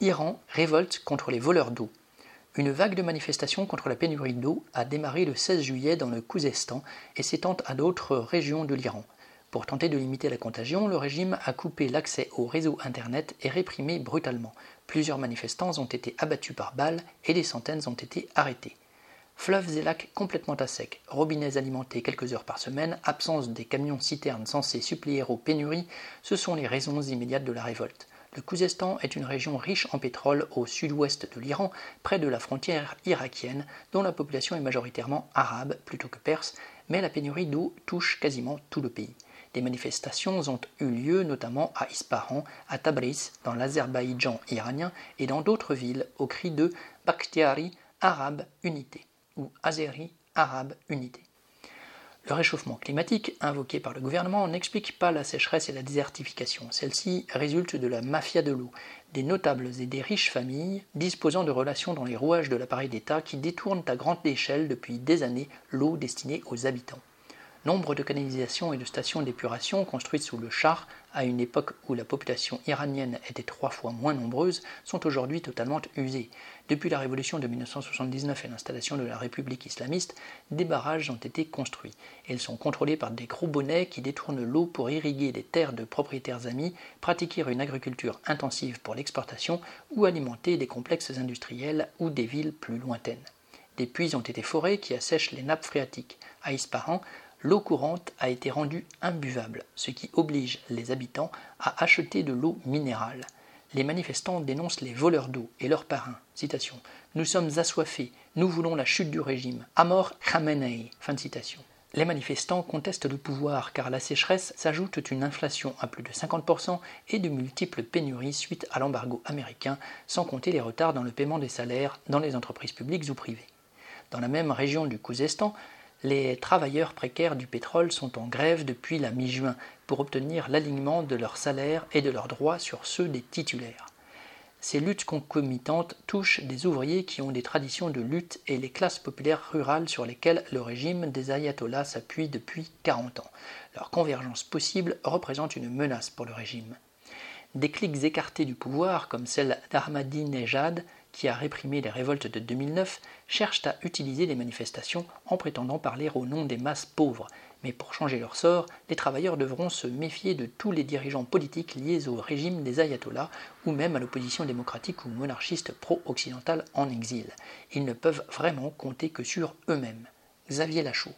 Iran révolte contre les voleurs d'eau. Une vague de manifestations contre la pénurie d'eau a démarré le 16 juillet dans le Khouzestan et s'étend à d'autres régions de l'Iran. Pour tenter de limiter la contagion, le régime a coupé l'accès au réseau Internet et réprimé brutalement. Plusieurs manifestants ont été abattus par balles et des centaines ont été arrêtés. Fleuves et lacs complètement à sec, robinets alimentés quelques heures par semaine, absence des camions citernes censés suppléer aux pénuries, ce sont les raisons immédiates de la révolte. Le Khouzestan est une région riche en pétrole au sud-ouest de l'Iran, près de la frontière irakienne, dont la population est majoritairement arabe plutôt que perse, mais la pénurie d'eau touche quasiment tout le pays. Des manifestations ont eu lieu notamment à Ispahan, à Tabriz, dans l'Azerbaïdjan iranien et dans d'autres villes au cri de Bakhtiari Arabe Unité ou Azeri Arabe Unité. Le réchauffement climatique invoqué par le gouvernement n'explique pas la sécheresse et la désertification. Celle-ci résulte de la mafia de l'eau, des notables et des riches familles disposant de relations dans les rouages de l'appareil d'État qui détournent à grande échelle depuis des années l'eau destinée aux habitants. Nombre de canalisations et de stations d'épuration construites sous le char, à une époque où la population iranienne était trois fois moins nombreuse, sont aujourd'hui totalement usées. Depuis la révolution de 1979 et l'installation de la République islamiste, des barrages ont été construits. Ils sont contrôlés par des gros bonnets qui détournent l'eau pour irriguer des terres de propriétaires amis, pratiquer une agriculture intensive pour l'exportation ou alimenter des complexes industriels ou des villes plus lointaines. Des puits ont été forés qui assèchent les nappes phréatiques. À Ispahan, l'eau courante a été rendue imbuvable, ce qui oblige les habitants à acheter de l'eau minérale. Les manifestants dénoncent les voleurs d'eau et leurs parrains. Nous sommes assoiffés, nous voulons la chute du régime. Khamenei. Fin de citation. Les manifestants contestent le pouvoir car la sécheresse s'ajoute une inflation à plus de 50% et de multiples pénuries suite à l'embargo américain, sans compter les retards dans le paiement des salaires dans les entreprises publiques ou privées. Dans la même région du Khouzestan, les travailleurs précaires du pétrole sont en grève depuis la mi-juin pour obtenir l'alignement de leurs salaires et de leurs droits sur ceux des titulaires. Ces luttes concomitantes touchent des ouvriers qui ont des traditions de lutte et les classes populaires rurales sur lesquelles le régime des ayatollahs s'appuie depuis 40 ans. Leur convergence possible représente une menace pour le régime. Des cliques écartés du pouvoir, comme celle d'Ahmadinejad, qui a réprimé les révoltes de 2009, cherchent à utiliser les manifestations en prétendant parler au nom des masses pauvres. Mais pour changer leur sort, les travailleurs devront se méfier de tous les dirigeants politiques liés au régime des ayatollahs ou même à l'opposition démocratique ou monarchiste pro-occidentale en exil. Ils ne peuvent vraiment compter que sur eux-mêmes. Xavier Lachaud.